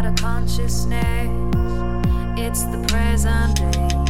out of consciousness. It's the present day.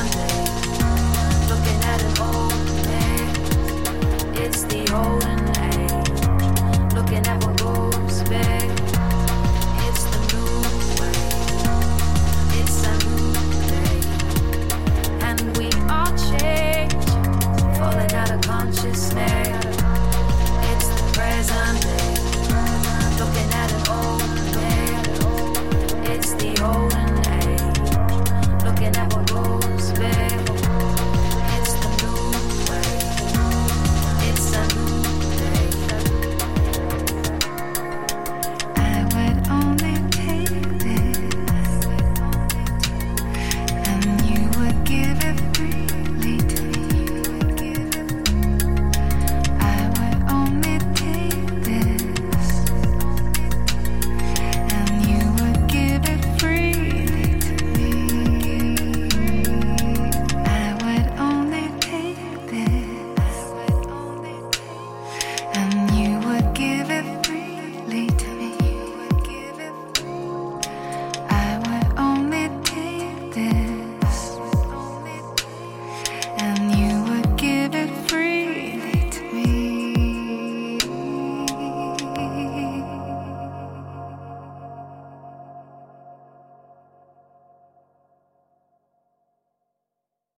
Sunday, looking at an old day. It's the old